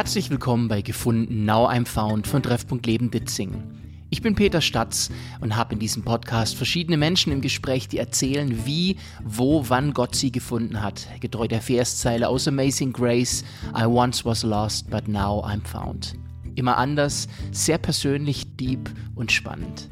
Herzlich willkommen bei Gefunden Now I'm Found von Treffpunkt Leben Ditzing. Ich bin Peter Statz und habe in diesem Podcast verschiedene Menschen im Gespräch, die erzählen, wie, wo, wann Gott sie gefunden hat. Getreu der Verszeile aus Amazing Grace, I once was lost, but now I'm found. Immer anders, sehr persönlich, deep und spannend.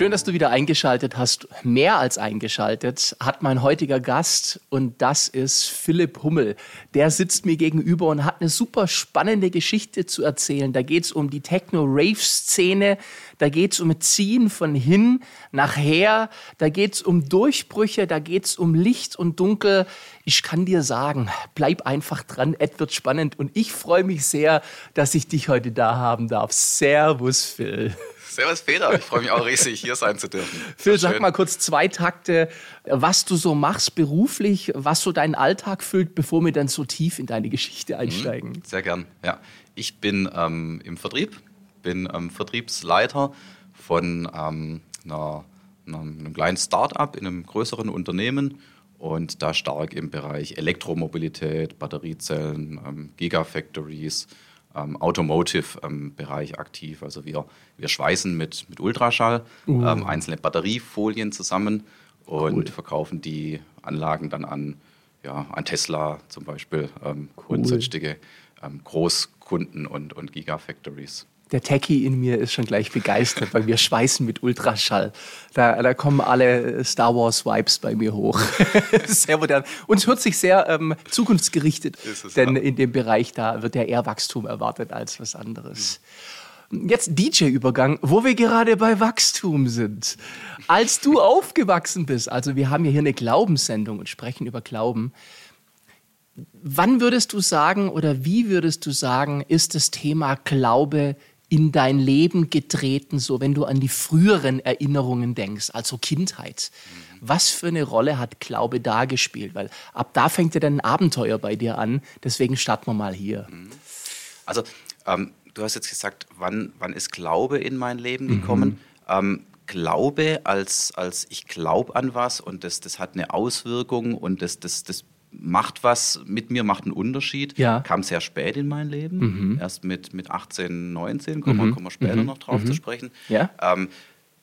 Schön, dass du wieder eingeschaltet hast. Mehr als eingeschaltet hat mein heutiger Gast und das ist Philipp Hummel. Der sitzt mir gegenüber und hat eine super spannende Geschichte zu erzählen. Da geht es um die Techno-Rave-Szene, da geht es um Ziehen von hin nach her, da geht es um Durchbrüche, da geht es um Licht und Dunkel. Ich kann dir sagen, bleib einfach dran, es wird spannend und ich freue mich sehr, dass ich dich heute da haben darf. Servus, Phil. Servus Peter, ich freue mich auch riesig, hier sein zu dürfen. Phil, sag mal kurz zwei Takte, was du so machst beruflich, was so deinen Alltag füllt, bevor wir dann so tief in deine Geschichte mhm, einsteigen. Sehr gern, ja. Ich bin ähm, im Vertrieb, bin ähm, Vertriebsleiter von ähm, einer, einem kleinen Start-up in einem größeren Unternehmen und da stark im Bereich Elektromobilität, Batteriezellen, ähm, Gigafactories, ähm, Automotive-Bereich ähm, aktiv. Also wir, wir schweißen mit, mit Ultraschall uh. ähm, einzelne Batteriefolien zusammen und cool. verkaufen die Anlagen dann an, ja, an Tesla zum Beispiel ähm, cool. und sonstige ähm, Großkunden und, und Gigafactories der Techie in mir ist schon gleich begeistert, weil wir schweißen mit Ultraschall. Da, da kommen alle Star Wars Vibes bei mir hoch. sehr modern. Und es hört sich sehr ähm, zukunftsgerichtet, denn ja. in dem Bereich da wird ja eher Wachstum erwartet als was anderes. Mhm. Jetzt DJ-Übergang, wo wir gerade bei Wachstum sind. Als du aufgewachsen bist, also wir haben ja hier eine Glaubenssendung und sprechen über Glauben. Wann würdest du sagen oder wie würdest du sagen, ist das Thema Glaube in dein Leben getreten, so wenn du an die früheren Erinnerungen denkst, also Kindheit? Was für eine Rolle hat Glaube da gespielt? Weil ab da fängt ja dann ein Abenteuer bei dir an. Deswegen starten wir mal hier. Also, ähm, du hast jetzt gesagt, wann, wann ist Glaube in mein Leben gekommen? Mhm. Ähm, Glaube als, als ich glaube an was und das, das hat eine Auswirkung und das, das, das macht was mit mir, macht einen Unterschied. Ja. Kam sehr spät in mein Leben, mhm. erst mit, mit 18, 19, kommen, mhm. kommen wir später mhm. noch drauf zu mhm. sprechen. Ja. Ähm,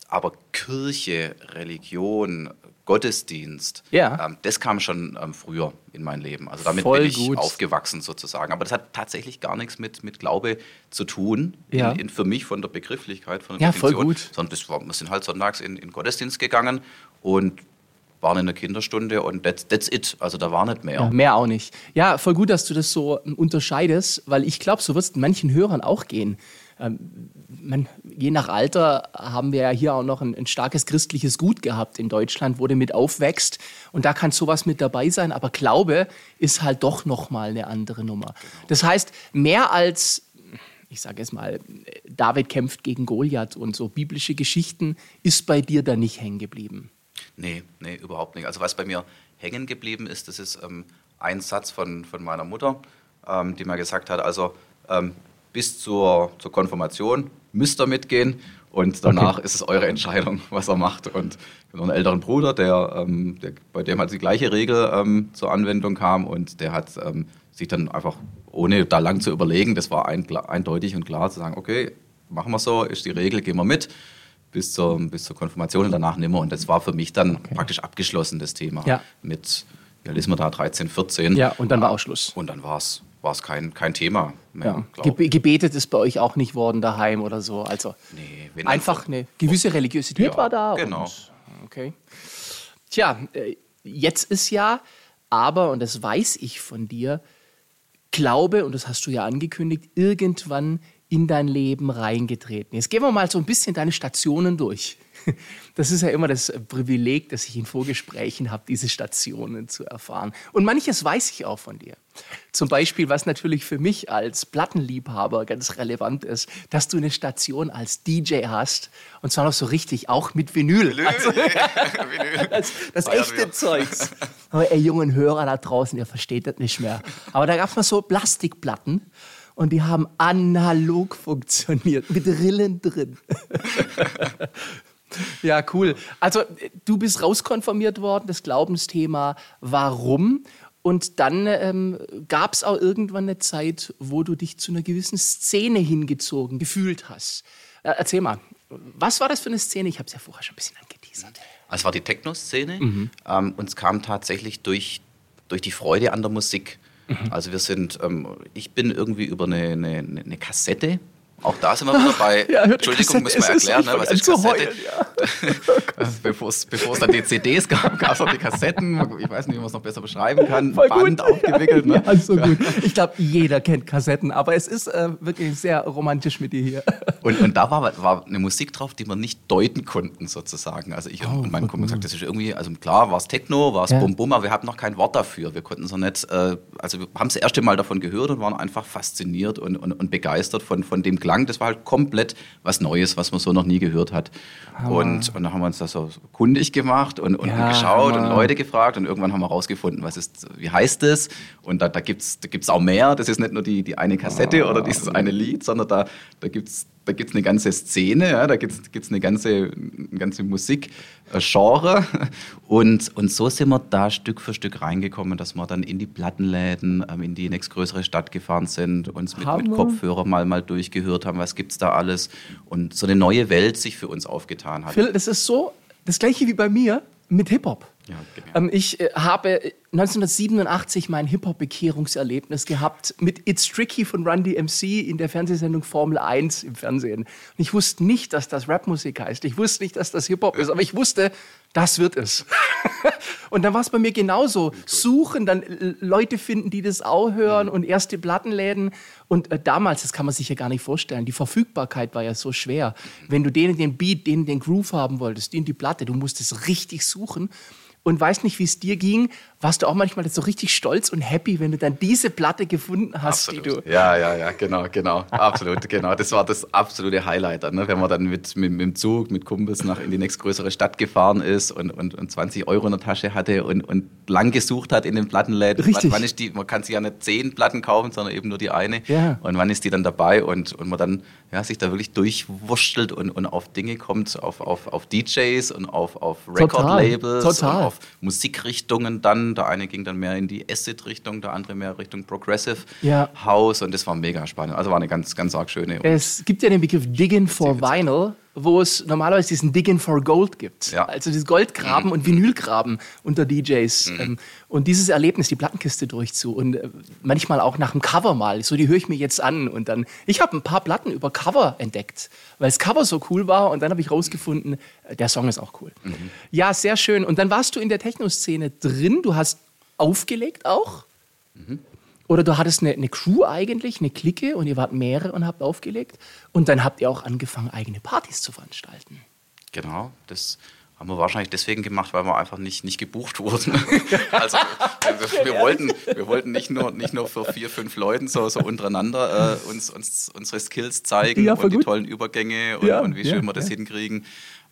aber Kirche, Religion, Gottesdienst, ja. ähm, das kam schon ähm, früher in mein Leben. Also damit Voll bin ich gut. aufgewachsen sozusagen. Aber das hat tatsächlich gar nichts mit, mit Glaube zu tun, ja. in, in, für mich von der Begrifflichkeit, von der ja, Definition, voll gut. sondern das war, wir sind halt sonntags in, in Gottesdienst gegangen und waren in der Kinderstunde und that's, that's it. Also da war nicht mehr. Ja, mehr auch nicht. Ja, voll gut, dass du das so ähm, unterscheidest, weil ich glaube, so wird es manchen Hörern auch gehen. Ähm, man, je nach Alter haben wir ja hier auch noch ein, ein, starkes christliches Gut gehabt in Deutschland, wo du mit aufwächst. Und da kann sowas mit dabei sein. Aber Glaube ist halt doch nochmal eine andere Nummer. Genau. Das heißt, mehr als ich sage jetzt mal, David kämpft gegen Goliath und so biblische Geschichten ist bei dir da nicht hängen geblieben. Nee, nee, überhaupt nicht. Also was bei mir hängen geblieben ist, das ist ähm, ein Satz von, von meiner Mutter, ähm, die mir gesagt hat, also ähm, bis zur, zur Konfirmation müsst ihr mitgehen und danach okay. ist es eure Entscheidung, was er macht. Und ich habe noch einen älteren Bruder, der, ähm, der, bei dem halt die gleiche Regel ähm, zur Anwendung kam und der hat ähm, sich dann einfach, ohne da lang zu überlegen, das war ein, eindeutig und klar zu sagen, okay, machen wir so, ist die Regel, gehen wir mit bis zur, bis zur Konfirmation und danach nimmer. Und das war für mich dann okay. praktisch abgeschlossen, das Thema. Ja. Mit, ja, ist man da, 13, 14. Ja, und dann war auch Schluss. Und dann war es war es kein, kein Thema mehr. Ja. gebetet ist bei euch auch nicht worden daheim oder so. Also nee, einfach eine gewisse Religiosität ja, war da. Genau. Und, okay. Tja, äh, jetzt ist ja, aber, und das weiß ich von dir, Glaube, und das hast du ja angekündigt, irgendwann in dein Leben reingetreten. Jetzt gehen wir mal so ein bisschen deine Stationen durch. Das ist ja immer das Privileg, das ich in Vorgesprächen habe, diese Stationen zu erfahren. Und manches weiß ich auch von dir. Zum Beispiel, was natürlich für mich als Plattenliebhaber ganz relevant ist, dass du eine Station als DJ hast und zwar noch so richtig, auch mit Vinyl. Vinyl. Also, Vinyl. das, das echte Zeugs. Aber ihr jungen Hörer da draußen, ihr versteht das nicht mehr. Aber da gab es mal so Plastikplatten und die haben analog funktioniert, mit Rillen drin. Ja, cool. Also du bist rauskonformiert worden, das Glaubensthema. Warum? Und dann ähm, gab es auch irgendwann eine Zeit, wo du dich zu einer gewissen Szene hingezogen gefühlt hast. Äh, erzähl mal, was war das für eine Szene? Ich habe es ja vorher schon ein bisschen angeteasert. Also es war die Techno-Szene mhm. ähm, und es kam tatsächlich durch, durch die Freude an der Musik. Mhm. Also wir sind, ähm, ich bin irgendwie über eine, eine, eine Kassette auch da sind wir wieder bei, ja, Entschuldigung, müssen wir erklären, ne, was ist Kassette? Ja. bevor es dann die CDs gab, gab es auch die Kassetten. Ich weiß nicht, wie man es noch besser beschreiben kann. Voll Band gut. aufgewickelt. Ne? Ja, so gut. Ich glaube, jeder kennt Kassetten, aber es ist äh, wirklich sehr romantisch mit dir hier. Und, und da war, war, eine Musik drauf, die wir nicht deuten konnten, sozusagen. Also ich oh, und mein Kumpel gesagt, das ist irgendwie, also klar, war es Techno, war es ja. Bum Bum, aber wir hatten noch kein Wort dafür. Wir konnten so nicht, äh, also wir haben das erste Mal davon gehört und waren einfach fasziniert und, und, und begeistert von, von dem Klang. Das war halt komplett was Neues, was man so noch nie gehört hat. Und, und dann haben wir uns das so kundig gemacht und, und, ja, geschaut Hammer. und Leute gefragt und irgendwann haben wir rausgefunden, was ist, wie heißt es? Und da, da gibt es da gibt's auch mehr. Das ist nicht nur die, die eine Kassette oh. oder dieses eine Lied, sondern da, da gibt es da gibt's eine ganze Szene, ja, da gibt es eine ganze, eine ganze Musikgenre. Und, und so sind wir da Stück für Stück reingekommen, dass wir dann in die Plattenläden, ähm, in die nächstgrößere Stadt gefahren sind, uns mit, mit Kopfhörer mal, mal durchgehört haben, was gibt es da alles. Und so eine neue Welt sich für uns aufgetan hat. Phil, das ist so das gleiche wie bei mir mit Hip-Hop. Ja, ähm, ich äh, habe 1987 mein Hip-Hop-Bekehrungserlebnis gehabt mit It's Tricky von Run DMC in der Fernsehsendung Formel 1 im Fernsehen. Und ich wusste nicht, dass das Rapmusik heißt. Ich wusste nicht, dass das Hip-Hop ist, aber ich wusste, das wird es. und dann war es bei mir genauso. Suchen, dann Leute finden, die das auch hören und erste Plattenläden. Und äh, damals, das kann man sich ja gar nicht vorstellen, die Verfügbarkeit war ja so schwer. Wenn du denen den Beat, denen den Groove haben wolltest, denen die Platte, du musstest richtig suchen und weiß nicht, wie es dir ging. Warst du auch manchmal so richtig stolz und happy, wenn du dann diese Platte gefunden hast, Absolut. die du. Ja, ja, ja, genau, genau. Absolut, genau. Das war das absolute Highlight, ne? wenn man dann mit, mit, mit, dem Zug, mit Kumpels nach in die nächstgrößere Stadt gefahren ist und, und, und 20 Euro in der Tasche hatte und, und lang gesucht hat in den Plattenläden. Richtig. Wann, ist die, man kann sich ja nicht zehn Platten kaufen, sondern eben nur die eine. Ja. Und wann ist die dann dabei und, und man dann ja, sich da wirklich durchwurschtelt und, und auf Dinge kommt, auf, auf, auf DJs und auf, auf Record-Labels und auf Musikrichtungen dann. Der eine ging dann mehr in die Acid-Richtung, der andere mehr Richtung Progressive ja. House und das war mega spannend. Also war eine ganz, ganz arg schöne. Es gibt ja den Begriff Digging for Vinyl wo es normalerweise diesen Digging for Gold gibt. Ja. Also dieses Goldgraben mhm. und Vinylgraben unter DJs. Mhm. Ähm, und dieses Erlebnis, die Plattenkiste durchzu und äh, manchmal auch nach dem Cover mal. So, die höre ich mir jetzt an und dann. Ich habe ein paar Platten über Cover entdeckt, weil das Cover so cool war und dann habe ich rausgefunden, äh, der Song ist auch cool. Mhm. Ja, sehr schön. Und dann warst du in der Techno-Szene drin. Du hast aufgelegt auch. Oder du hattest eine, eine, Crew eigentlich, eine Clique und ihr wart mehrere und habt aufgelegt. Und dann habt ihr auch angefangen, eigene Partys zu veranstalten. Genau, das haben wir wahrscheinlich deswegen gemacht, weil wir einfach nicht, nicht gebucht wurden. also wir, wir, wollten, wir wollten nicht nur, nicht nur für vier, fünf Leuten so, so untereinander äh, uns, uns unsere Skills zeigen ja, und gut. die tollen Übergänge und, ja, und wie schön ja, wir das hinkriegen.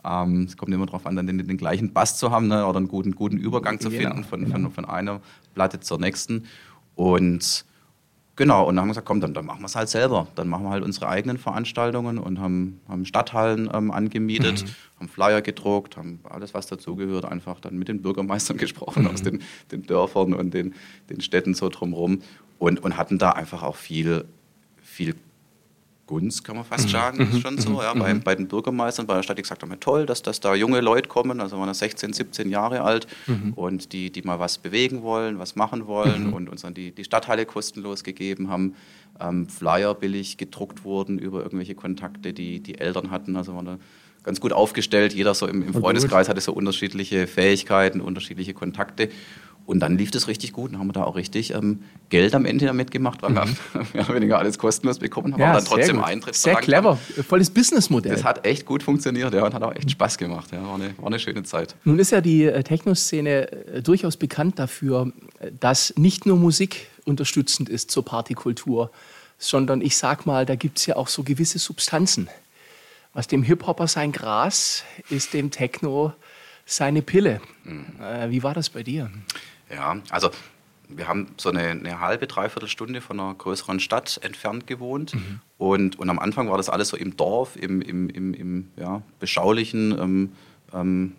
Ähm, es kommt immer darauf an, dann den, den, gleichen Bass zu haben ne, oder einen guten, guten Übergang zu genau, finden von, genau. von, von einer Platte zur nächsten. Und genau, und dann haben wir gesagt, komm, dann, dann machen wir es halt selber. Dann machen wir halt unsere eigenen Veranstaltungen und haben, haben Stadthallen ähm, angemietet, mhm. haben Flyer gedruckt, haben alles, was dazugehört, einfach dann mit den Bürgermeistern gesprochen mhm. aus den, den Dörfern und den, den Städten so drumherum und, und hatten da einfach auch viel, viel Gunst, kann man fast mhm. sagen, ist mhm. schon so. Ja, bei, mhm. bei, den Bürgermeistern, bei der Stadt, die gesagt haben, toll, dass, dass da junge Leute kommen, also waren 16, 17 Jahre alt mhm. und die, die mal was bewegen wollen, was machen wollen mhm. und uns dann die, die Stadthalle kostenlos gegeben haben, ähm, Flyer billig gedruckt wurden über irgendwelche Kontakte, die die Eltern hatten, also waren da ganz gut aufgestellt. Jeder so im, im Freundeskreis hatte so unterschiedliche Fähigkeiten, unterschiedliche Kontakte und dann lief das richtig gut. Dann haben wir da auch richtig ähm, Geld am Ende damit gemacht, weil mhm. wir mehr oder weniger alles kostenlos bekommen haben. Ja, aber dann trotzdem. Eintritt Sehr clever, volles Businessmodell. Das hat echt gut funktioniert ja, und hat auch echt Spaß gemacht. Ja, war, eine, war eine schöne Zeit. Nun ist ja die äh, Techno-Szene äh, durchaus bekannt dafür, äh, dass nicht nur Musik unterstützend ist zur Partykultur, sondern ich sag mal, da gibt es ja auch so gewisse Substanzen. Was dem Hip-Hopper sein Gras ist dem Techno seine Pille. Mhm. wie war das bei dir? Ja, also wir haben so eine, eine, halbe, dreiviertel Stunde von einer größeren Stadt entfernt gewohnt. Mhm. Und, und am Anfang war das alles so im Dorf, im, im, im, im ja, beschaulichen. Ähm, ähm,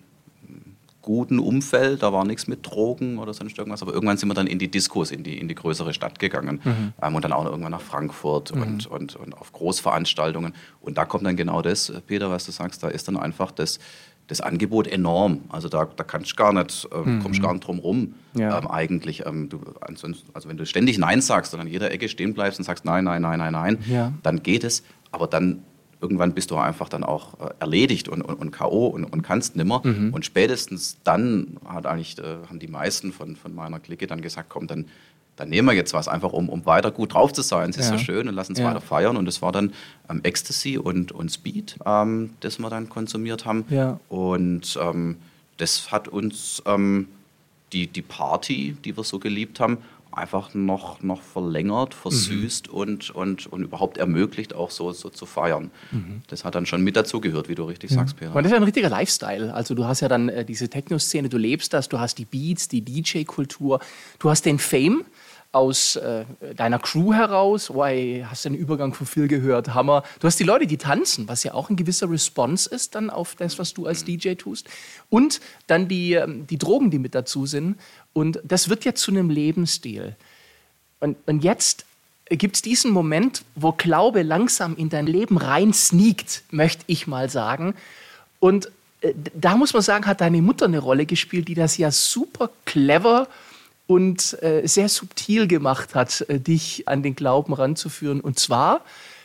guten Umfeld, da war nichts mit Drogen oder sonst irgendwas, aber irgendwann sind wir dann in die Diskos, in die, in die größere Stadt gegangen mhm. ähm, und dann auch noch irgendwann nach Frankfurt mhm. und, und, und auf Großveranstaltungen. Und da kommt dann genau das, Peter, was du sagst, da ist dann einfach das, das Angebot enorm. Also da, da kannst du gar nicht, äh, mhm. kommst gar nicht drum rum, ja. ähm, eigentlich. Ähm, du, also wenn du ständig Nein sagst und an jeder Ecke stehen bleibst und sagst Nein, nein, nein, nein, nein, ja. dann geht es. Aber dann irgendwann bist du einfach dann auch äh, erledigt und, und, und K.O. Und, und, kannst nimmer. Mhm. Und spätestens dann hat eigentlich, äh, haben die meisten von, von meiner Clique dann gesagt, komm, dann, dann nehmen wir jetzt was, einfach um, um weiter gut drauf zu sein. Es ist ja. so schön und lassen es ja. weiter feiern. Und es war dann ähm, Ecstasy und, und Speed, ähm, das wir dann konsumiert haben. Ja. Und ähm, das hat uns ähm, die, die Party, die wir so geliebt haben, einfach noch, noch verlängert, versüßt mhm. und, und, und überhaupt ermöglicht, auch so, so zu feiern. Mhm. Das hat dann schon mit dazugehört, wie du richtig ja. sagst, Peter. Und das ist ja ein richtiger Lifestyle. Also du hast ja dann äh, diese Techno-Szene, du lebst das, du hast die Beats, die DJ-Kultur, du hast den Fame aus äh, deiner Crew heraus. Oh, ey, hast du den Übergang von Phil gehört? Hammer. Du hast die Leute, die tanzen, was ja auch ein gewisser Response ist dann auf das, was du als mhm. DJ tust. Und dann die, ähm, die Drogen, die mit dazu sind. Und das wird ja zu einem Lebensstil. Und, und jetzt gibt es diesen Moment, wo Glaube langsam in dein Leben rein sneakt, möchte ich mal sagen. Und äh, da muss man sagen, hat deine Mutter eine Rolle gespielt, die das ja super clever und äh, sehr subtil gemacht hat, äh, dich an den Glauben ranzuführen. Und zwar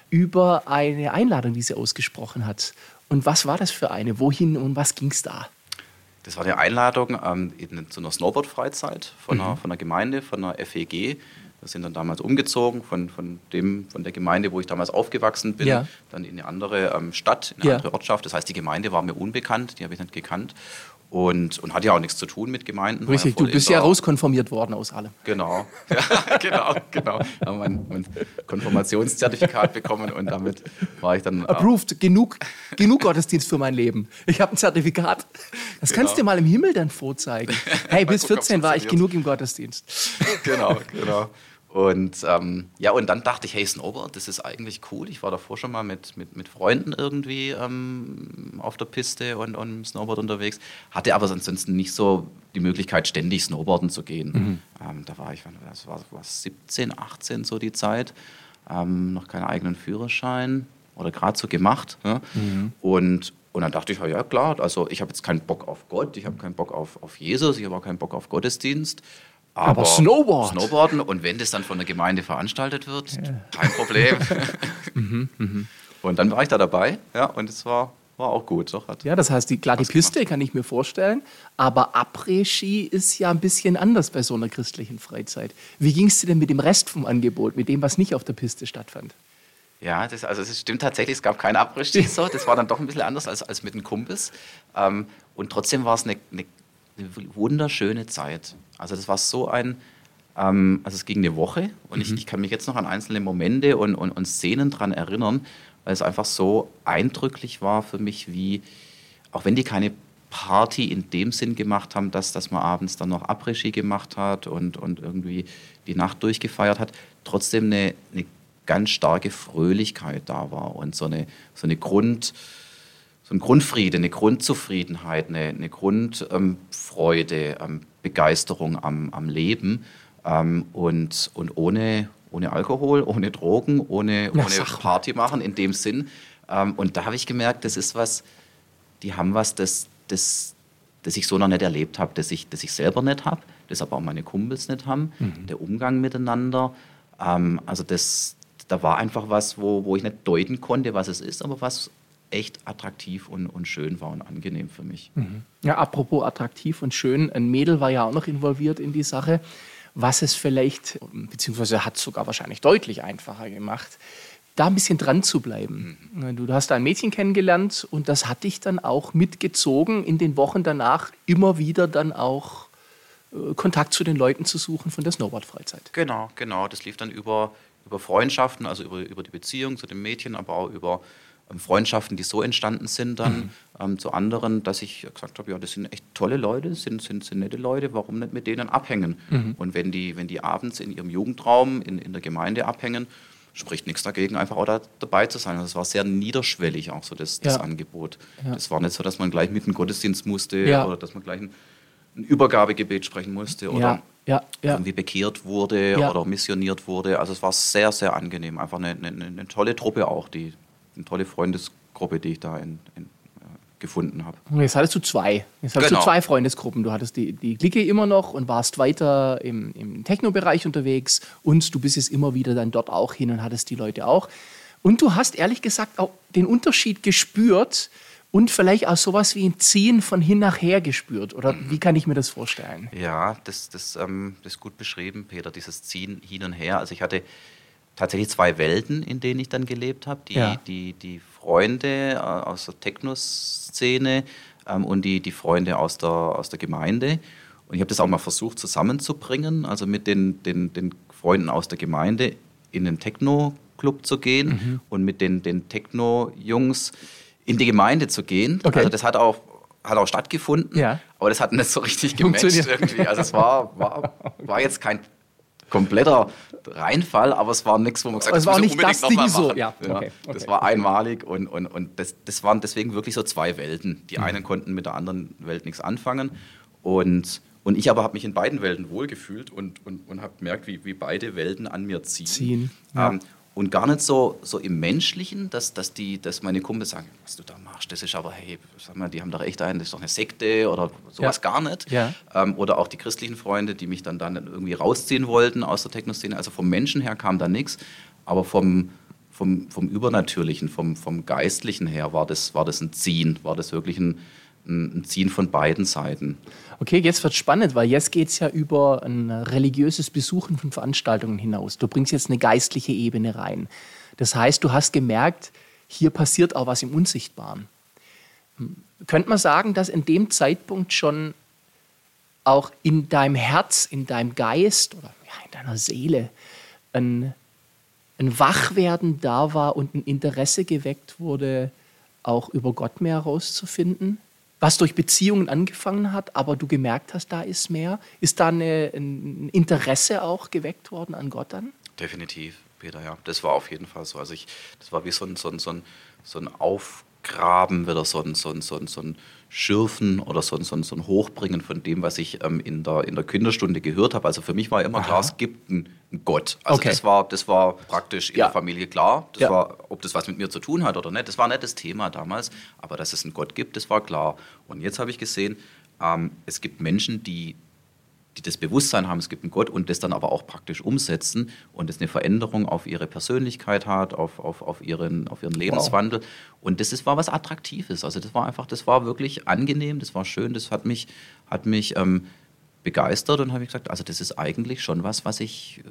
über eine Einladung, die sie ausgesprochen hat. Und was war das für eine? Wohin und was ging es da? Das war eine Einladung ähm, in, zu einer Snowboard-Freizeit von, mhm. einer, von einer Gemeinde, von einer FEG. Wir sind dann damals umgezogen von, von, dem, von der Gemeinde, wo ich damals aufgewachsen bin, ja. dann in eine andere ähm, Stadt, in eine ja. andere Ortschaft. Das heißt, die Gemeinde war mir unbekannt, die habe ich nicht gekannt und, und hat ja auch nichts zu tun mit Gemeinden. Richtig, du bist ja rauskonformiert worden aus allem. Genau, ja, genau, genau. Haben mein, mein Konfirmationszertifikat bekommen und damit war ich dann. Approved, genug, genug Gottesdienst für mein Leben. Ich habe ein Zertifikat. Das genau. kannst du dir mal im Himmel dann vorzeigen. Hey, bis 14 war ich genug im Gottesdienst. Genau, genau. Und ähm, ja, und dann dachte ich, hey, Snowboard, das ist eigentlich cool. Ich war davor schon mal mit, mit, mit Freunden irgendwie ähm, auf der Piste und, und Snowboard unterwegs, hatte aber ansonsten nicht so die Möglichkeit, ständig Snowboarden zu gehen. Mhm. Ähm, da war ich, das war, war 17, 18 so die Zeit, ähm, noch keinen eigenen Führerschein oder gerade so gemacht. Ja? Mhm. Und, und dann dachte ich, ja klar, also ich habe jetzt keinen Bock auf Gott, ich habe keinen Bock auf, auf Jesus, ich habe auch keinen Bock auf Gottesdienst. Aber, aber Snowboard. Snowboarden und wenn das dann von der Gemeinde veranstaltet wird, ja. kein Problem. mhm, mh. Und dann war ich da dabei, ja, und es war, war auch gut. Doch, ja, das heißt, die, klar, die Piste kann ich mir vorstellen, aber Après-Ski ist ja ein bisschen anders bei so einer christlichen Freizeit. Wie ging es dir denn mit dem Rest vom Angebot, mit dem, was nicht auf der Piste stattfand? Ja, das, also es stimmt tatsächlich, es gab kein Après-Ski, so. das war dann doch ein bisschen anders als, als mit den Kumpels. Ähm, und trotzdem war es eine, eine eine wunderschöne Zeit. Also das war so ein, ähm, also es ging eine Woche und mhm. ich, ich, kann mich jetzt noch an einzelne Momente und, und, und Szenen daran erinnern, weil es einfach so eindrücklich war für mich, wie, auch wenn die keine Party in dem Sinn gemacht haben, dass, dass man abends dann noch Après-Ski gemacht hat und, und irgendwie die Nacht durchgefeiert hat, trotzdem eine, eine ganz starke Fröhlichkeit da war und so eine, so eine Grund, so ein Grundfriede, eine Grundzufriedenheit, eine, eine Grundfreude, ähm, Begeisterung am, am Leben ähm, und, und ohne, ohne Alkohol, ohne Drogen, ohne, ohne Party machen in dem Sinn. Ähm, und da habe ich gemerkt, das ist was, die haben was, das, das, das ich so noch nicht erlebt habe, das ich, das ich selber nicht habe, das aber auch meine Kumpels nicht haben, mhm. der Umgang miteinander. Ähm, also das, da war einfach was, wo, wo ich nicht deuten konnte, was es ist, aber was echt attraktiv und, und schön war und angenehm für mich. Mhm. Ja, apropos attraktiv und schön, ein Mädel war ja auch noch involviert in die Sache, was es vielleicht, beziehungsweise hat es sogar wahrscheinlich deutlich einfacher gemacht, da ein bisschen dran zu bleiben. Mhm. Du hast ein Mädchen kennengelernt und das hat dich dann auch mitgezogen, in den Wochen danach immer wieder dann auch äh, Kontakt zu den Leuten zu suchen von der Snowboard-Freizeit. Genau, genau. Das lief dann über, über Freundschaften, also über, über die Beziehung zu dem Mädchen, aber auch über Freundschaften, die so entstanden sind dann mhm. ähm, zu anderen, dass ich gesagt habe, ja, das sind echt tolle Leute, sind, sind, sind nette Leute, warum nicht mit denen abhängen? Mhm. Und wenn die, wenn die abends in ihrem Jugendraum in, in der Gemeinde abhängen, spricht nichts dagegen, einfach auch da dabei zu sein. Also es war sehr niederschwellig auch so das, das ja. Angebot. Ja. Das war nicht so, dass man gleich mit dem Gottesdienst musste ja. oder dass man gleich ein, ein, Übergabegebet sprechen musste oder irgendwie bekehrt wurde oder missioniert wurde. Also es war sehr, sehr angenehm. Einfach eine, eine, eine tolle Truppe auch, die, eine tolle Freundesgruppe, die ich da in, in gefunden habe. Jetzt hattest du zwei. Jetzt hattest genau. du zwei Freundesgruppen. Du hattest die, die Clique immer noch und warst weiter im, im Techno-Bereich unterwegs und du bist jetzt immer wieder dann dort auch hin und hattest die Leute auch. Und du hast ehrlich gesagt auch den Unterschied gespürt und vielleicht auch sowas wie ein Ziehen von hin nach her gespürt. Oder wie kann ich mir das vorstellen? Ja, das, das, ähm, das ist gut beschrieben, Peter, dieses Ziehen hin und her. Also ich hatte tatsächlich zwei Welten, in denen ich dann gelebt habe. Die, ja. die, die Freunde äh, aus der Techno-Szene ähm, und die, die Freunde aus der, aus der Gemeinde. Und ich habe das auch mal versucht zusammenzubringen, also mit den, den, den Freunden aus der Gemeinde in den Techno-Club zu gehen mhm. und mit den, den Techno-Jungs in die Gemeinde zu gehen. Okay. Also das hat auch, hat auch stattgefunden, ja. aber das hat nicht so richtig gematcht irgendwie. Also es war, war, war jetzt kein kompletter Reinfall, aber es war nichts, wo man gesagt hat, das war nicht das Ding so. Ja, okay, okay. Das war einmalig und, und, und das, das waren deswegen wirklich so zwei Welten. Die mhm. einen konnten mit der anderen Welt nichts anfangen und und ich aber habe mich in beiden Welten wohlgefühlt und, und, und habe gemerkt, wie, wie beide Welten an mir ziehen. ziehen ja. ähm, und gar nicht so, so im Menschlichen, dass, dass, die, dass meine Kumpel sagen, was du da machst, das ist aber, hey, sag mal, die haben doch echt einen, das ist doch eine Sekte oder sowas ja. gar nicht. Ja. Ähm, oder auch die christlichen Freunde, die mich dann, dann irgendwie rausziehen wollten aus der Techno-Szene. Also vom Menschen her kam da nichts, aber vom, vom, vom Übernatürlichen, vom, vom Geistlichen her war das, war das ein Ziehen, war das wirklich ein, ein Ziehen von beiden Seiten. Okay, jetzt wird spannend, weil jetzt geht es ja über ein religiöses Besuchen von Veranstaltungen hinaus. Du bringst jetzt eine geistliche Ebene rein. Das heißt, du hast gemerkt, hier passiert auch was im Unsichtbaren. Könnte man sagen, dass in dem Zeitpunkt schon auch in deinem Herz, in deinem Geist oder in deiner Seele ein, ein Wachwerden da war und ein Interesse geweckt wurde, auch über Gott mehr herauszufinden? Was durch Beziehungen angefangen hat, aber du gemerkt hast, da ist mehr. Ist da eine, ein Interesse auch geweckt worden an Gott dann? Definitiv, Peter, ja. Das war auf jeden Fall so. Also ich, das war wie so ein, so ein, so ein, so ein Aufgraben, wieder so ein, so ein, so ein, so ein Schürfen oder so, so, so ein Hochbringen von dem, was ich ähm, in, der, in der Kinderstunde gehört habe. Also für mich war immer Aha. klar, es gibt einen, einen Gott. Also okay. das, war, das war praktisch in ja. der Familie klar. Das ja. war, ob das was mit mir zu tun hat oder nicht, das war nicht das Thema damals. Aber dass es einen Gott gibt, das war klar. Und jetzt habe ich gesehen, ähm, es gibt Menschen, die die das Bewusstsein haben, es gibt einen Gott und das dann aber auch praktisch umsetzen und das eine Veränderung auf ihre Persönlichkeit hat, auf, auf, auf, ihren, auf ihren Lebenswandel. Wow. Und das ist, war was Attraktives. Also das war einfach, das war wirklich angenehm, das war schön, das hat mich, hat mich ähm, begeistert und habe ich gesagt, also das ist eigentlich schon was, was ich,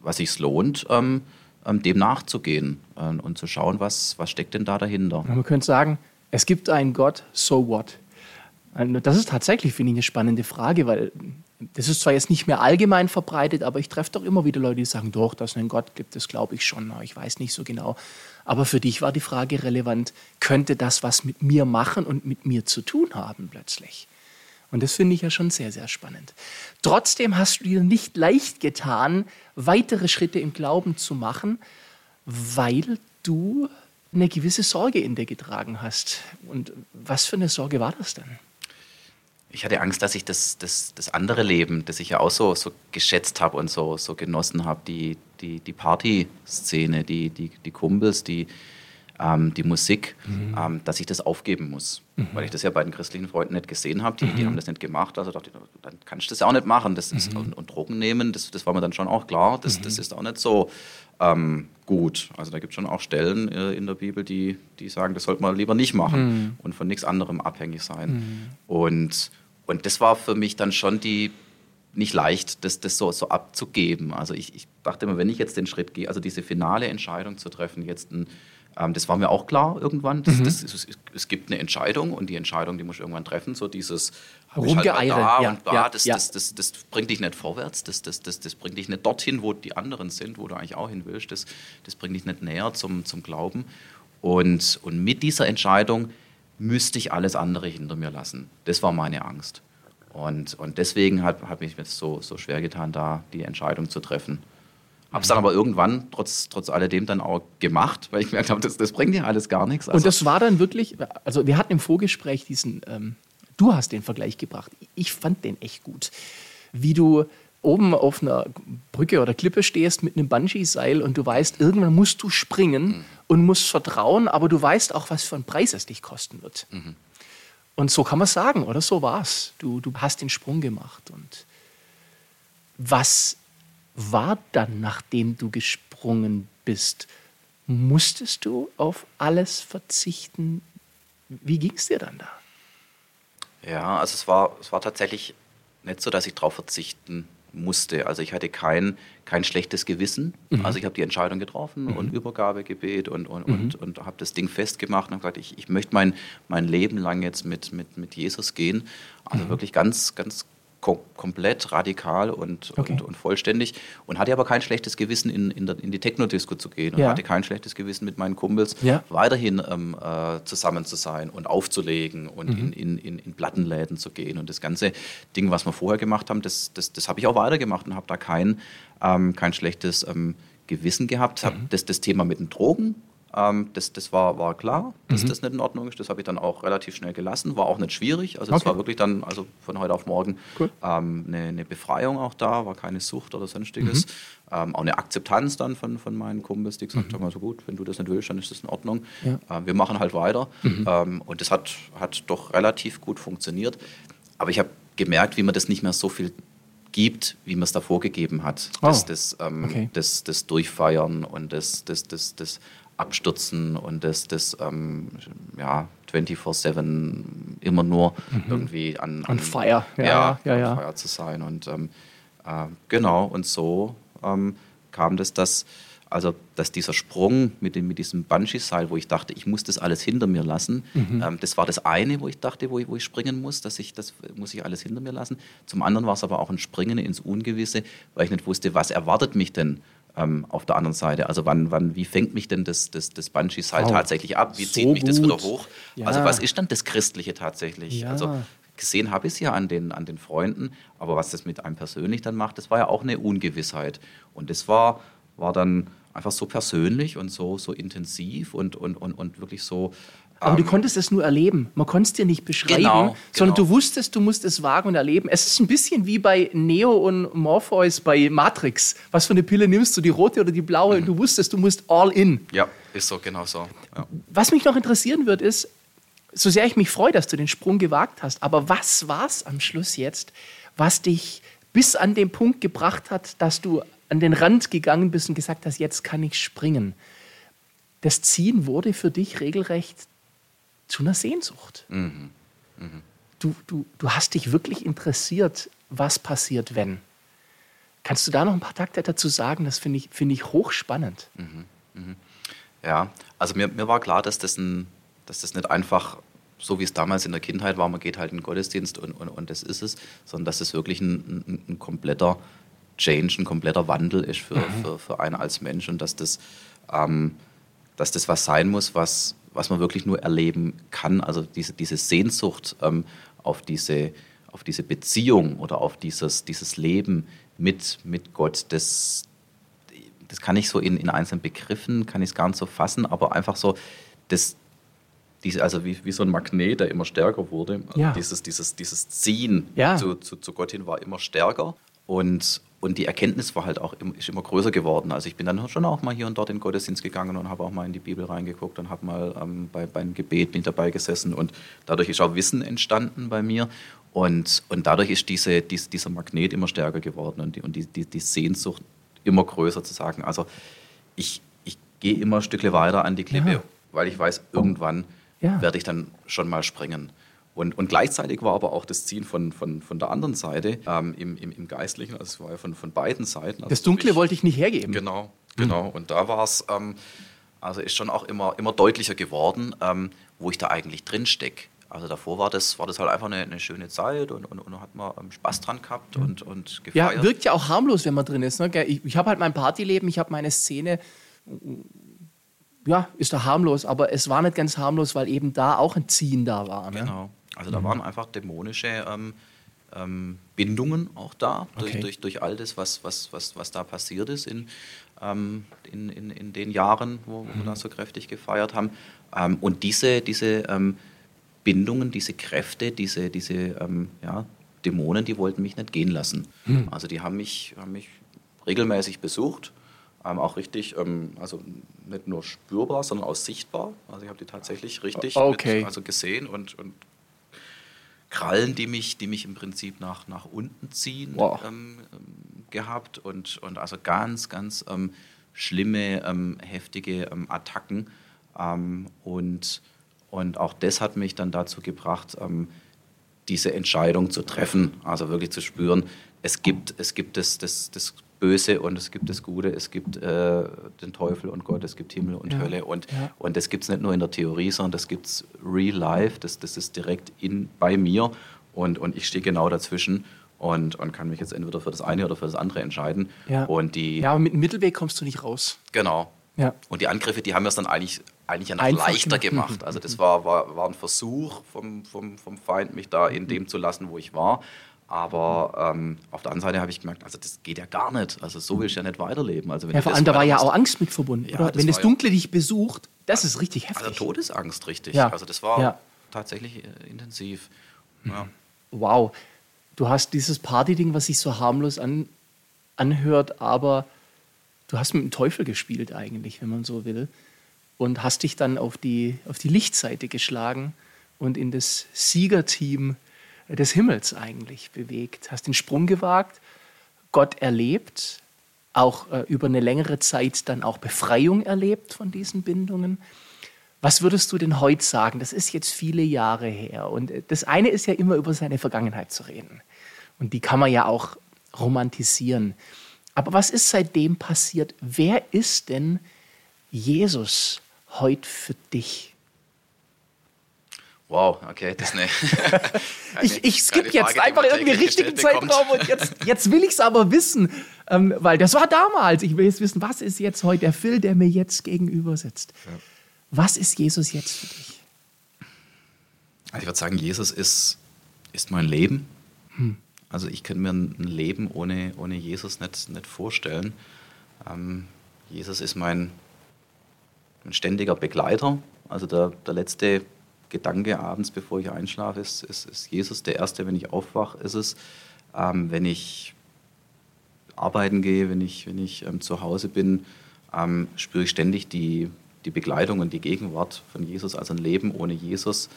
was sich lohnt, ähm, ähm, dem nachzugehen äh, und zu schauen, was, was steckt denn da dahinter. Man könnte sagen, es gibt einen Gott, so what? Das ist tatsächlich, finde ich, eine spannende Frage, weil das ist zwar jetzt nicht mehr allgemein verbreitet, aber ich treffe doch immer wieder Leute, die sagen, doch, dass es einen Gott gibt, das glaube ich schon, ich weiß nicht so genau. Aber für dich war die Frage relevant, könnte das was mit mir machen und mit mir zu tun haben plötzlich? Und das finde ich ja schon sehr, sehr spannend. Trotzdem hast du dir nicht leicht getan, weitere Schritte im Glauben zu machen, weil du eine gewisse Sorge in dir getragen hast. Und was für eine Sorge war das denn? Ich hatte Angst, dass ich das, das, das andere Leben, das ich ja auch so, so geschätzt habe und so, so genossen habe, die, die, die Party-Szene, die, die, die Kumpels, die, ähm, die Musik, mhm. ähm, dass ich das aufgeben muss. Mhm. Weil ich das ja bei den christlichen Freunden nicht gesehen habe, die, mhm. die haben das nicht gemacht. Also dachte ich, dann kannst du das ja auch nicht machen. Das ist, mhm. und, und, Drogen nehmen, das, das war mir dann schon auch klar, das, das mhm. ist auch nicht so ähm, gut. Also da gibt es schon auch Stellen äh, in der Bibel, die, die sagen, das sollte man lieber nicht machen mhm. und von nichts anderem abhängig sein. Und, und das war für mich dann schon die nicht leicht, das, das so, so abzugeben. Also ich, ich dachte immer, wenn ich jetzt den Schritt gehe, also diese finale Entscheidung zu treffen, jetzt ein ähm, das war mir auch klar irgendwann. Das, mhm. das, es, es, gibt eine Entscheidung und die Entscheidung, die muss ich irgendwann treffen. So dieses Rumgeeire. Halt da ja, und da, ja, das, ja. Das, das, das, bringt dich nicht vorwärts, das, das, das, das bringt dich nicht dorthin, wo die anderen sind, wo du eigentlich auch hin willst. Das, das bringt dich nicht näher zum, zum Glauben. Und, und mit dieser Entscheidung müsste ich alles andere hinter mir lassen. Das war meine Angst. Und, und deswegen hat, hat mich jetzt so, so schwer getan, da die Entscheidung zu treffen. Habe es dann aber irgendwann, trotz, trotz alledem, dann auch gemacht, weil ich gemerkt habe, das, das bringt ja alles gar nichts. Also und das war dann wirklich, also wir hatten im Vorgespräch diesen, ähm, du hast den Vergleich gebracht. Ich fand den echt gut. Wie du oben auf einer Brücke oder Klippe stehst mit einem Bungee-Seil und du weißt, irgendwann musst du springen mhm. und musst vertrauen, aber du weißt auch, was für einen Preis es dich kosten wird. Mhm. Und so kann man sagen, oder so war's. Du, du hast den Sprung gemacht. Und was war dann, nachdem du gesprungen bist? Musstest du auf alles verzichten? Wie ging es dir dann da? Ja, also es war, es war tatsächlich nicht so, dass ich darauf verzichten musste. Also ich hatte kein, kein schlechtes Gewissen. Mhm. Also ich habe die Entscheidung getroffen mhm. und Übergabegebet und, und, mhm. und, und habe das Ding festgemacht und habe gesagt, ich, ich möchte mein, mein Leben lang jetzt mit, mit, mit Jesus gehen. Also mhm. wirklich ganz, ganz kom komplett radikal und, okay. und, und, vollständig und hatte aber kein schlechtes Gewissen, in, in, der, in die Techno-Disco zu gehen und ja. hatte kein schlechtes Gewissen, mit meinen Kumpels ja. weiterhin ähm, äh, zusammen zu sein und aufzulegen und mhm. in, in, in, Plattenläden zu gehen. Und das ganze Ding, was wir vorher gemacht haben, das, das, das habe ich auch weitergemacht und habe da kein, ähm, kein schlechtes ähm, Gewissen gehabt. Mhm. Das, das Thema mit den Drogen ähm, das, das war, war klar, dass mhm. das nicht in Ordnung ist. Das habe ich dann auch relativ schnell gelassen. War auch nicht schwierig. Also es war wirklich dann also von heute auf morgen cool. ähm, eine, eine, Befreiung auch da, war keine Sucht oder sonstiges. Mhm. Ähm, auch eine Akzeptanz dann von, von meinen Kumpels, die gesagt mhm. haben, also gut, wenn du das nicht willst, dann ist das in Ordnung. Ja. Ähm, wir machen halt weiter. Mhm. Ähm, und das hat, hat doch relativ gut funktioniert. Aber ich habe gemerkt, wie man das nicht mehr so viel gibt, wie man es davor gegeben hat. Oh. Das, das, ähm, okay. das, das Durchfeiern und das, das, das, das Abstürzen und das, das ähm, ja, 24-7 immer nur mhm. irgendwie an, an, an Feier. Ja, ja, ja, ja. Zu sein. Und ähm, äh, genau, und so ähm, kam das, dass, also, dass dieser Sprung mit, dem, mit diesem Bungee-Seil, wo ich dachte, ich muss das alles hinter mir lassen, mhm. ähm, das war das eine, wo ich dachte, wo ich, wo ich springen muss, dass ich, das muss ich alles hinter mir lassen. Zum anderen war es aber auch ein Springen ins Ungewisse, weil ich nicht wusste, was erwartet mich denn ähm, auf der anderen Seite. Also wann, wann, wie fängt mich denn das, das, das Bungee-Seil wow. tatsächlich ab? Wie so zieht mich gut. das wieder hoch? Ja. Also was ist dann das Christliche tatsächlich? Ja. Also gesehen habe ich es ja an den, an den Freunden, aber was das mit einem persönlich dann macht, das war ja auch eine Ungewissheit. Und das war, war dann einfach so persönlich und so, so intensiv und, und, und, und wirklich so aber du ähm, konntest es nur erleben. Man konnte es dir nicht beschreiben, genau, sondern genau. du wusstest, du musst es wagen und erleben. Es ist ein bisschen wie bei Neo und Morpheus bei Matrix. Was für eine Pille nimmst du, die rote oder die blaue? Mhm. Und du wusstest, du musst all in. Ja, ist so, genau so. Ja. Was mich noch interessieren wird, ist, so sehr ich mich freue, dass du den Sprung gewagt hast, aber was war es am Schluss jetzt, was dich bis an den Punkt gebracht hat, dass du an den Rand gegangen bist und gesagt hast, jetzt kann ich springen? Das Ziehen wurde für dich regelrecht zu einer Sehnsucht. Mhm. Mhm. Du, du, du hast dich wirklich interessiert, was passiert, wenn. Kannst du da noch ein paar Takte dazu sagen? Das finde ich, find ich hochspannend. Mhm. mhm. Ja, also mir, mir war klar, dass das, ein, dass das nicht einfach so wie es damals in der Kindheit war, man geht halt in den Gottesdienst und, und, und das ist es, sondern dass es wirklich ein, ein, ein kompletter Change, ein kompletter Wandel ist für, mhm. für, für einen als Mensch und dass das, ähm, dass das was sein muss, was, was man wirklich nur erleben kann. Also diese, diese Sehnsucht ähm, auf, diese, auf diese Beziehung oder auf dieses, dieses Leben mit, mit Gott, das, das kann ich so in, in einzelnen Begriffen, kann ich es gar nicht so fassen, aber einfach so, das, diese, also wie, wie so ein Magnet, der immer stärker wurde. Also ja. dieses, dieses, dieses Ziehen ja. zu, zu, zu Gott hin war immer stärker. Und, und die Erkenntnis war halt auch ist immer größer geworden. Also ich bin dann schon auch mal hier und dort in den Gottesdienst gegangen und habe auch mal in die Bibel reingeguckt und habe mal ähm, bei, beim Gebet mit dabei gesessen und dadurch ist auch Wissen entstanden bei mir und, und dadurch ist diese, dies, dieser Magnet immer stärker geworden und die, und die, die, die Sehnsucht immer größer zu sagen, also ich, ich gehe immer ein Stückchen weiter an die Klippe, ja. weil ich weiß, irgendwann ja. werde ich dann schon mal springen. Und, und, gleichzeitig war aber auch das Ziehen von, von, von der anderen Seite ähm, im, im, im, Geistlichen, also es war ja von, von beiden Seiten. Also das Dunkle ich, wollte ich nicht hergeben. Genau, genau. Mhm. Und da war es, ähm, also ist schon auch immer, immer deutlicher geworden, ähm, wo ich da eigentlich drin stecke. Also davor war das, war das halt einfach eine, eine schöne Zeit und, und, und hat man ähm, Spaß dran gehabt mhm. und, und gefeiert. Ja, wirkt ja auch harmlos, wenn man drin ist. Ne? Ich, ich habe halt mein Partyleben, ich habe meine Szene ja, ist da harmlos, aber es war nicht ganz harmlos, weil eben da auch ein Ziehen da war. Ne? Genau. Also da mhm. waren einfach dämonische ähm, ähm, Bindungen auch da, Okay. durch, durch, durch all das, was, was, was, was da passiert ist in, ähm, in, in, in den Jahren, wo, wo wir da so kräftig gefeiert haben. Ähm, und diese, diese ähm, Bindungen, diese Kräfte, diese, diese ähm, ja, Dämonen, die wollten mich nicht gehen lassen. Also die haben mich, haben mich regelmäßig besucht, ähm, auch richtig, ähm, also nicht nur spürbar, sondern auch sichtbar. Also ich habe die tatsächlich richtig Okay. mit, also gesehen und, und Krallen, die mich, die mich im Prinzip nach, nach unten ziehen Wow. ähm, gehabt und, und also ganz, ganz ähm, schlimme, ähm, heftige ähm, Attacken. Ähm, und, und auch das hat mich dann dazu gebracht, ähm, diese Entscheidung zu treffen, also wirklich zu spüren, es gibt, es gibt das, das, das Böse und es gibt das Gute, es gibt äh, den Teufel und Gott, es gibt Himmel und Ja, Hölle und, ja. und das gibt es nicht nur in der Theorie, sondern das gibt es real life, das, das ist direkt in, bei mir und, und ich stehe genau dazwischen und, und kann mich jetzt entweder für das eine oder für das andere entscheiden. Ja. Und die, Ja, aber mit dem Mittelweg kommst du nicht raus. genau. Ja. Und die Angriffe, die haben mir es dann eigentlich, eigentlich ja noch Einfach leichter gemacht. Also das war, war, war ein Versuch vom, vom, vom Feind, mich da in dem zu lassen, wo ich war. Aber ähm, auf der anderen Seite habe ich gemerkt, also das geht ja gar nicht. Also so will ich ja nicht weiterleben. Also wenn Ja, vor allem, da war ja auch Angst mit verbunden. Ja, das Wenn das war ja- Dunkle dich besucht, das ist richtig heftig. Also Todesangst, richtig. Ja. Also das war Ja. tatsächlich äh, intensiv. Ja. wow, du hast dieses Party-Ding, was sich so harmlos an, anhört, aber du hast mit dem Teufel gespielt eigentlich, wenn man so will. Und hast dich dann auf die, auf die Lichtseite geschlagen und in das Siegerteam des Himmels eigentlich bewegt. Hast den Sprung gewagt, Gott erlebt, auch äh, über eine längere Zeit dann auch Befreiung erlebt von diesen Bindungen. Was würdest du denn heute sagen? Das ist jetzt viele Jahre her. Und äh, das eine ist ja immer über seine Vergangenheit zu reden. Und die kann man ja auch romantisieren. Aber was ist seitdem passiert? Wer ist denn Jesus heute für dich? Wow, okay, das ist eine. Ich, ich skippe jetzt Frage, einfach irgendwie richtigen. Zeitraum und jetzt, jetzt will ich es aber wissen. Ähm, weil das war damals. Ich will jetzt wissen, was ist jetzt heute der Phil, der mir jetzt gegenüber sitzt? Was ist Jesus jetzt für dich? Also ich würde sagen, Jesus ist, ist mein Leben. Also ich könnte mir ein Leben ohne, ohne Jesus nicht, nicht vorstellen. Ähm, Jesus ist mein, mein ständiger Begleiter. Also der, der letzte Gedanke abends, bevor ich einschlafe, ist, ist, ist Jesus. Der erste, wenn ich aufwache, ist es. Ähm, wenn ich arbeiten gehe, wenn ich, wenn ich ähm, zu Hause bin, ähm, spüre ich ständig die, die Begleitung und die Gegenwart von Jesus. Also ein Leben ohne Jesus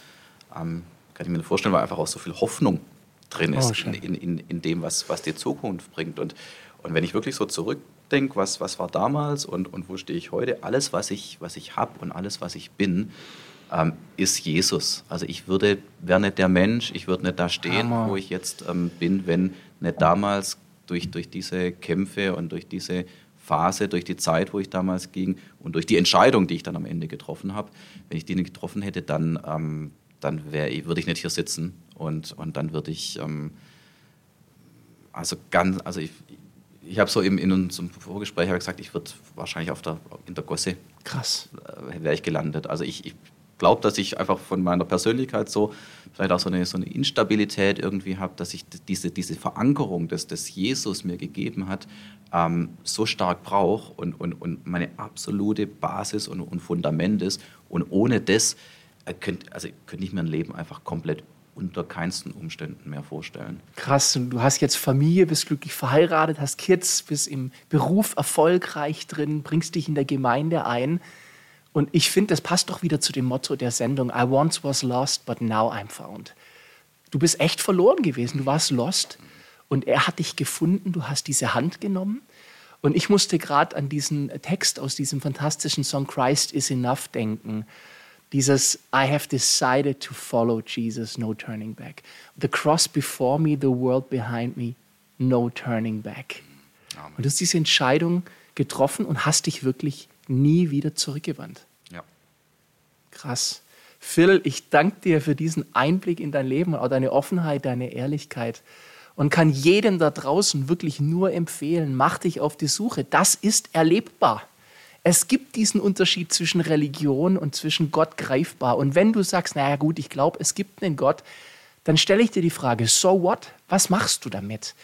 ähm, kann ich mir nicht vorstellen, weil einfach auch so viel Hoffnung drin Oh, ist schön. in, in, in dem, was, was die Zukunft bringt. Und, und wenn ich wirklich so zurückdenke, was, was war damals und, und wo stehe ich heute, alles, was ich, was ich habe und alles, was ich bin, ähm, ist Jesus. Also ich würde, wäre nicht der Mensch, ich würde nicht da stehen, Hammer. wo ich jetzt ähm, bin, wenn nicht damals durch, durch diese Kämpfe und durch diese Phase, durch die Zeit, wo ich damals ging und durch die Entscheidung, die ich dann am Ende getroffen habe, wenn ich die nicht getroffen hätte, dann, ähm, dann wär, würde ich nicht hier sitzen und, und dann würde ich ähm, also ganz, also ich, ich habe so eben in unserem Vorgespräch gesagt, ich würde wahrscheinlich auf der, in der Gosse Krass. äh, wäre ich gelandet. Also ich, ich glaube, dass ich einfach von meiner Persönlichkeit so vielleicht auch so eine, so eine Instabilität irgendwie habe, dass ich diese, diese Verankerung, dass das Jesus mir gegeben hat, ähm, so stark brauche und, und, und meine absolute Basis und, und Fundament ist. Und ohne das äh, könnte also könnte ich mir ein Leben einfach komplett unter keinsten Umständen mehr vorstellen. Krass, und du hast jetzt Familie, bist glücklich verheiratet, hast Kids, bist im Beruf erfolgreich drin, bringst dich in der Gemeinde ein. Und ich finde, das passt doch wieder zu dem Motto der Sendung: I once was lost, but now I'm found. Du bist echt verloren gewesen, du warst lost und er hat dich gefunden, du hast diese Hand genommen. Und ich musste gerade an diesen Text aus diesem fantastischen Song Christ is Enough denken. Dieses I have decided to follow Jesus, no turning back. The cross before me, the world behind me, no turning back. Amen. Und du hast diese Entscheidung getroffen und hast dich wirklich nie wieder zurückgewandt. Ja. Krass. Phil, ich danke dir für diesen Einblick in dein Leben und auch deine Offenheit, deine Ehrlichkeit und kann jedem da draußen wirklich nur empfehlen, mach dich auf die Suche. Das ist erlebbar. Es gibt diesen Unterschied zwischen Religion und zwischen Gott greifbar. Und wenn du sagst, naja gut, ich glaube, es gibt einen Gott, dann stelle ich dir die Frage, so what? Was machst du damit?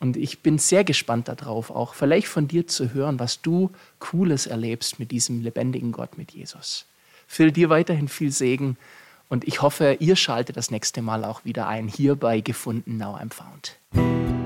Und ich bin sehr gespannt darauf, auch vielleicht von dir zu hören, was du Cooles erlebst mit diesem lebendigen Gott, mit Jesus. Phil, dir weiterhin viel Segen und ich hoffe, ihr schaltet das nächste Mal auch wieder ein, hier bei Gefunden Now I'm Found.